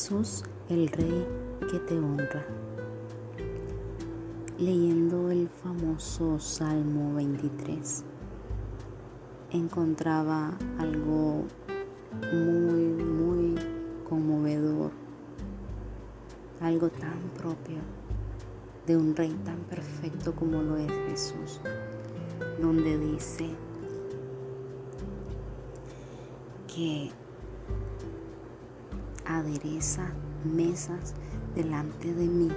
Jesús, el Rey que te honra. Leyendo el famoso Salmo 23, encontraba algo muy, muy conmovedor, algo tan propio de un Rey tan perfecto como lo es Jesús, donde dice que adereza mesas delante de mí.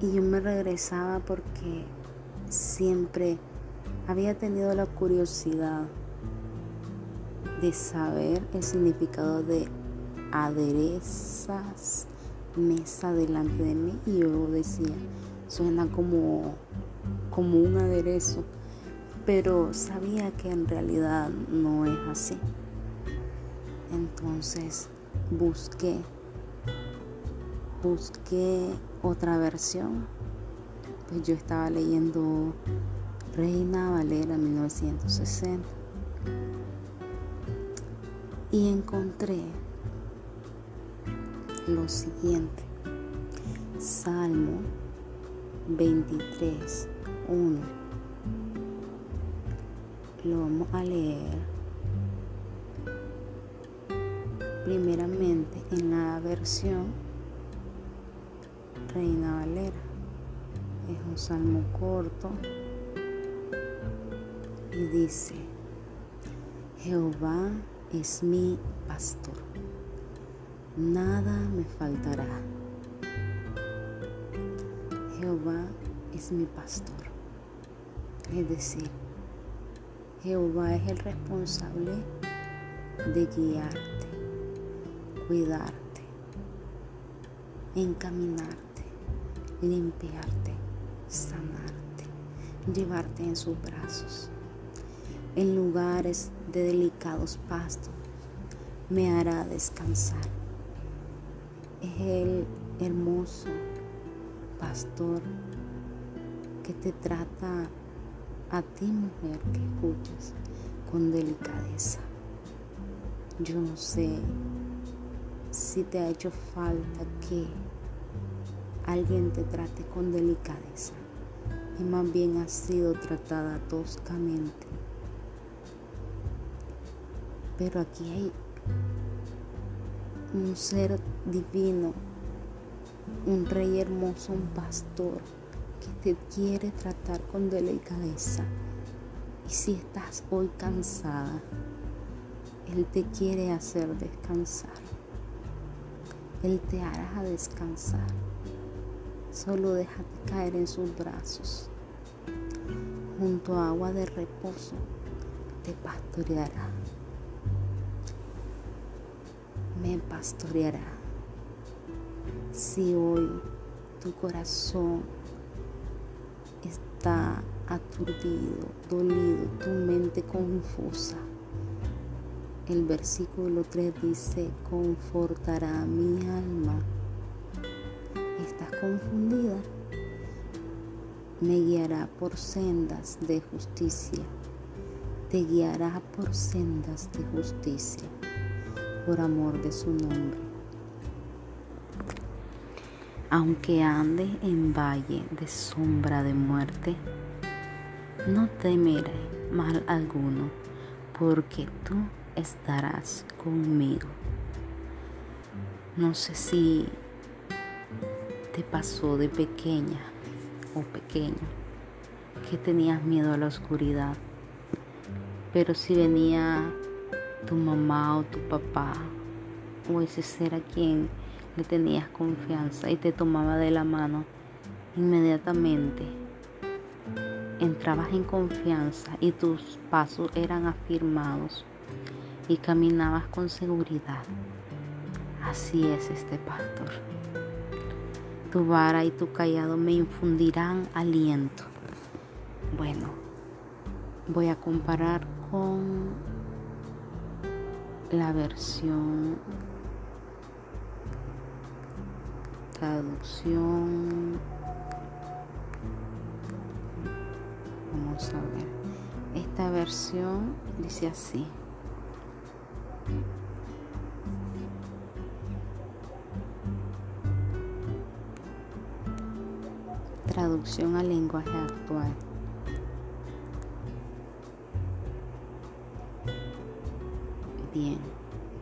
Y yo me regresaba porque siempre había tenido la curiosidad de saber el significado de aderezas mesa delante de mí y yo decía, suena como, como un aderezo, pero sabía que en realidad no es así. Entonces busqué, busqué otra versión. Pues yo estaba leyendo Reina Valera 1960 y encontré lo siguiente. Salmo 23, 1. Lo vamos a leer primeramente en la versión Reina Valera. Es un salmo corto y dice, Jehová es mi pastor, nada me faltará. Jehová es mi pastor. Es decir, Jehová es el responsable de guiarte cuidarte, encaminarte, limpiarte, sanarte, llevarte en sus brazos. En lugares de delicados pastos me hará descansar. Es el hermoso pastor que te trata a ti mujer que escuchas con delicadeza. Yo no sé si te ha hecho falta que alguien te trate con delicadeza y más bien has sido tratada toscamente. Pero aquí hay un ser divino, un rey hermoso, un pastor que te quiere tratar con delicadeza. Y si estás hoy cansada, Él te quiere hacer descansar. Él te hará descansar. Solo déjate caer en sus brazos. Junto a agua de reposo te pastoreará. Me pastoreará. Si hoy tu corazón está aturdido, dolido, tu mente confusa, el versículo 3 dice, confortará mi alma. ¿Estás confundida? Me guiará por sendas de justicia. Te guiará por sendas de justicia, por amor de su nombre. Aunque ande en valle de sombra de muerte, no temeré mal alguno, porque tú estarás conmigo. No sé si te pasó de pequeña o pequeño que tenías miedo a la oscuridad, pero si venía tu mamá o tu papá o ese ser a quien le tenías confianza y te tomaba de la mano, inmediatamente entrabas en confianza y tus pasos eran afirmados y caminabas con seguridad. Así es este pastor. Tu vara y tu callado me infundirán aliento. Bueno, voy a comparar con la versión traducción vamos a ver esta versión dice así Traducción al lenguaje actual. Bien,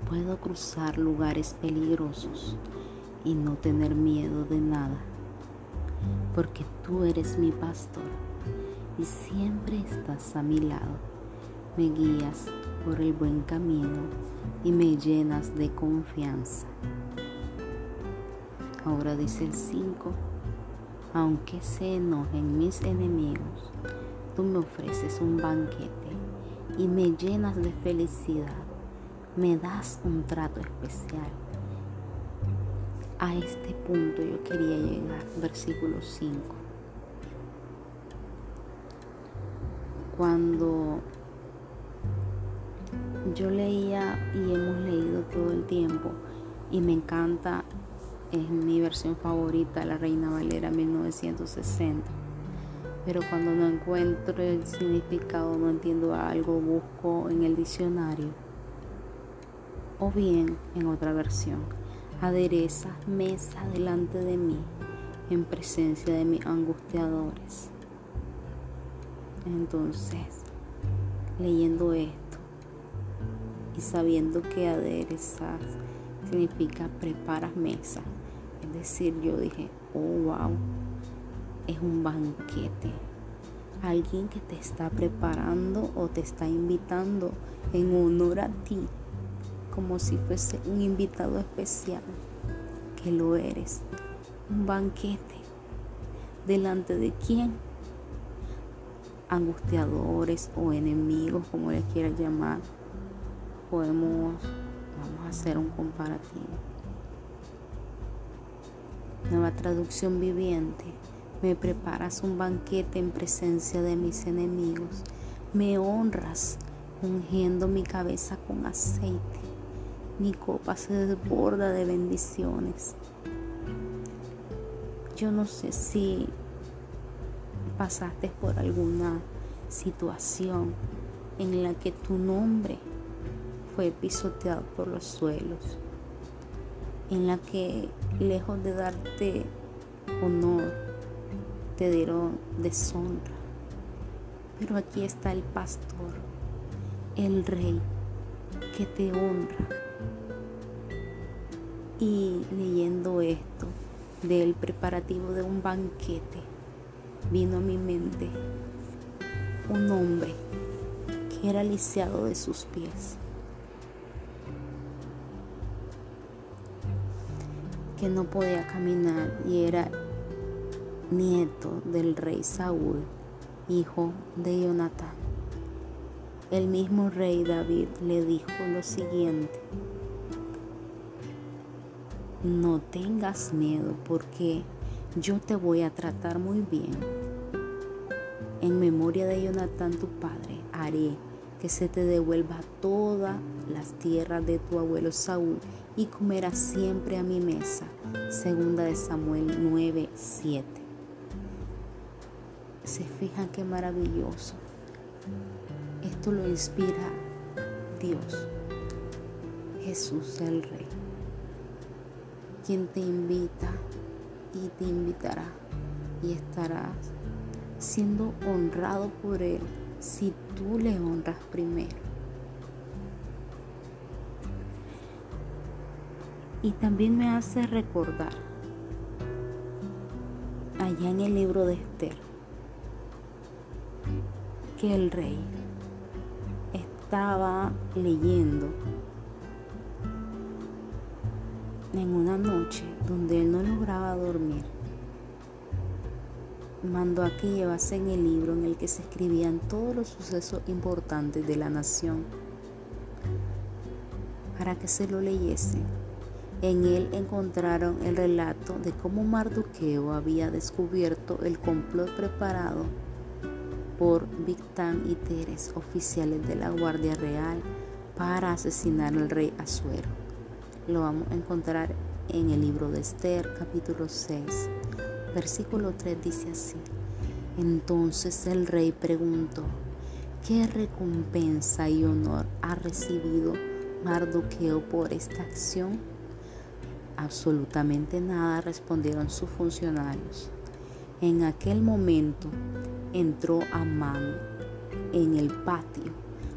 puedo cruzar lugares peligrosos y no tener miedo de nada, porque tú eres mi pastor y siempre estás a mi lado. Me guías por el buen camino y me llenas de confianza. Ahora dice el 5, aunque se enojen mis enemigos, tú me ofreces un banquete y me llenas de felicidad, me das un trato especial. A este punto yo quería llegar, versículo 5. Cuando yo leía y hemos leído todo el tiempo y me encanta es mi versión favorita, La Reina Valera 1960. Pero cuando no encuentro el significado, no entiendo algo, busco en el diccionario. O bien en otra versión, adereza mesa delante de mí en presencia de mis angustiadores. Entonces, leyendo esto y sabiendo que aderezas significa preparas mesa, es decir, yo dije, oh, wow, es un banquete. Alguien que te está preparando o te está invitando en honor a ti, como si fuese un invitado especial, que lo eres. Un banquete. ¿Delante de quién? Angustiadores o enemigos, como les quieras llamar. Podemos, vamos a hacer un comparativo Nueva traducción viviente. Me preparas un banquete en presencia de mis enemigos. Me honras ungiendo mi cabeza con aceite. Mi copa se desborda de bendiciones. Yo no sé si pasaste por alguna situación en la que tu nombre fue pisoteado por los suelos en la que lejos de darte honor, te dieron deshonra. Pero aquí está el pastor, el rey, que te honra. Y leyendo esto del preparativo de un banquete, vino a mi mente un hombre que era lisiado de sus pies que no podía caminar y era nieto del rey Saúl, hijo de Jonatán. El mismo rey David le dijo lo siguiente, no tengas miedo porque yo te voy a tratar muy bien. En memoria de Jonatán tu padre, haré que se te devuelva todas las tierras de tu abuelo Saúl y comerás siempre a mi mesa. Segunda de Samuel 9, 7. Se fijan qué maravilloso. Esto lo inspira Dios, Jesús el Rey, quien te invita y te invitará y estarás siendo honrado por Él si tú le honras primero. Y también me hace recordar allá en el libro de Esther que el rey estaba leyendo en una noche donde él no lograba dormir mandó a que llevasen el libro en el que se escribían todos los sucesos importantes de la nación para que se lo leyesen. En él encontraron el relato de cómo Mardoqueo había descubierto el complot preparado por Victán y Teres, oficiales de la Guardia Real, para asesinar al rey Asuero. Lo vamos a encontrar en el libro de Esther, capítulo 6. Versículo 3 dice así. Entonces el rey preguntó, ¿qué recompensa y honor ha recibido Mardoqueo por esta acción? Absolutamente nada, respondieron sus funcionarios. En aquel momento entró Amán en el patio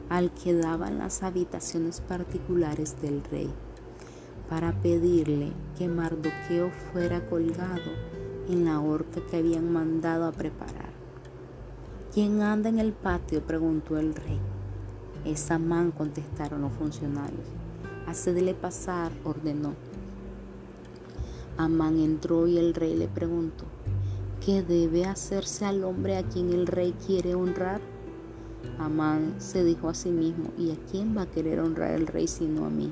al que daban las habitaciones particulares del rey para pedirle que Mardoqueo fuera colgado en la horca que habían mandado a preparar. ¿Quién anda en el patio? preguntó el rey. Es Amán, contestaron los funcionarios. Hacedle pasar, ordenó. Amán entró y el rey le preguntó, ¿qué debe hacerse al hombre a quien el rey quiere honrar? Amán se dijo a sí mismo, ¿y a quién va a querer honrar el rey sino a mí?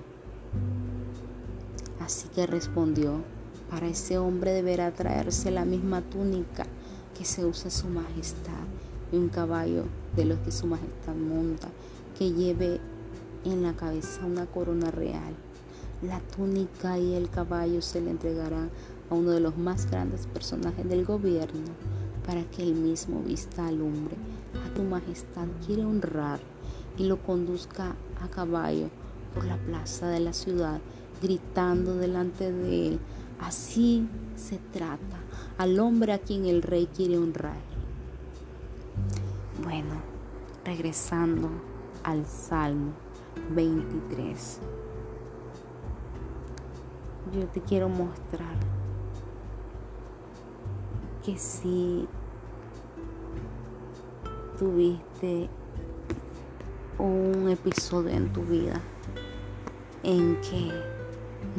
Así que respondió, para ese hombre deberá traerse la misma túnica que se usa su majestad y un caballo de los que su majestad monta, que lleve en la cabeza una corona real. La túnica y el caballo se le entregarán a uno de los más grandes personajes del gobierno para que él mismo vista al hombre a tu majestad quiere honrar y lo conduzca a caballo por la plaza de la ciudad, gritando delante de él. Así se trata al hombre a quien el rey quiere honrar. Bueno, regresando al Salmo 23. Yo te quiero mostrar que si tuviste un episodio en tu vida en que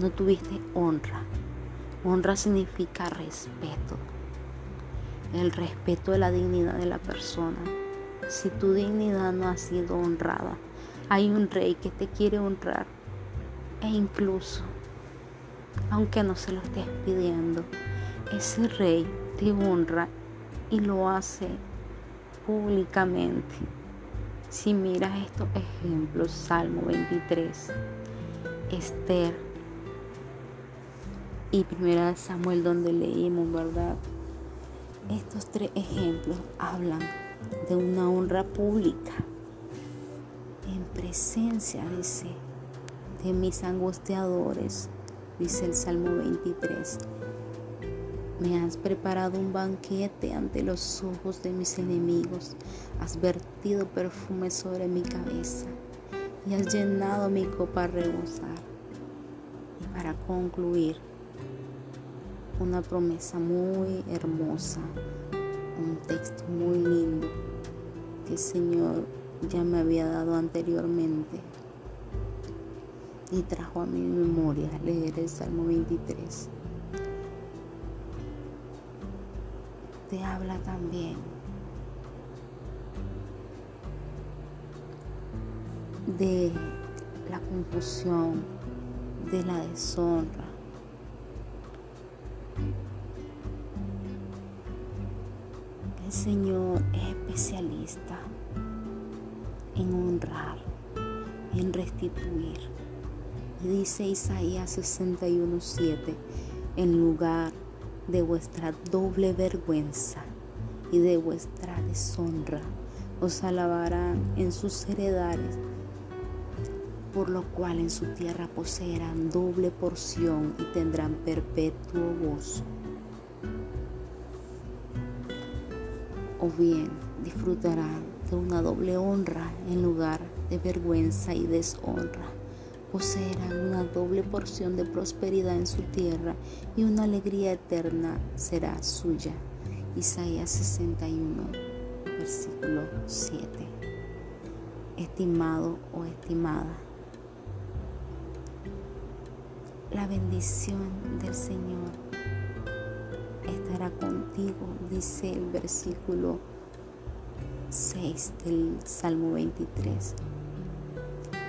no tuviste honra. Honra significa respeto. El respeto de la dignidad de la persona. Si tu dignidad no ha sido honrada, hay un rey que te quiere honrar. E incluso, aunque no se lo estés pidiendo, ese rey te honra y lo hace públicamente. Si miras estos ejemplos, Salmo 23, Esther y Primera Samuel donde leímos, ¿verdad? Estos tres ejemplos hablan de una honra pública en presencia, dice, de mis angustiadores, dice el Salmo 23 me has preparado un banquete ante los ojos de mis enemigos. Has vertido perfume sobre mi cabeza y has llenado mi copa a rebosar. Y para concluir, una promesa muy hermosa, un texto muy lindo que el Señor ya me había dado anteriormente y trajo a mi memoria leer el Salmo 23. te habla también de la confusión, de la deshonra. El Señor es especialista en honrar, en restituir. Dice Isaías 61:7, en lugar de vuestra doble vergüenza y de vuestra deshonra. Os alabarán en sus heredades, por lo cual en su tierra poseerán doble porción y tendrán perpetuo gozo. O bien disfrutarán de una doble honra en lugar de vergüenza y deshonra poseerán una doble porción de prosperidad en su tierra y una alegría eterna será suya. Isaías 61, versículo 7. Estimado o estimada, la bendición del Señor estará contigo, dice el versículo 6 del Salmo 23.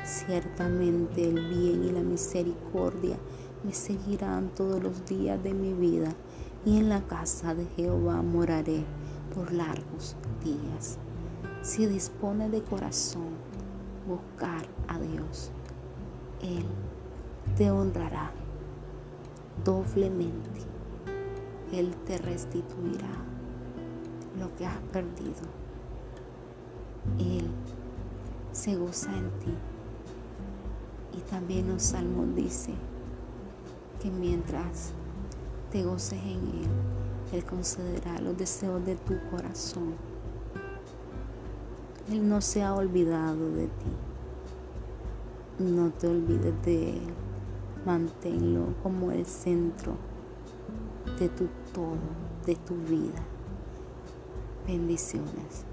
Ciertamente el bien y la misericordia me seguirán todos los días de mi vida y en la casa de Jehová moraré por largos días. Si dispone de corazón buscar a Dios, Él te honrará doblemente. Él te restituirá lo que has perdido. Él se goza en ti y también los salmos dice que mientras te goces en Él, Él concederá los deseos de tu corazón. Él no se ha olvidado de ti. No te olvides de Él. Manténlo como el centro de tu todo, de tu vida. Bendiciones.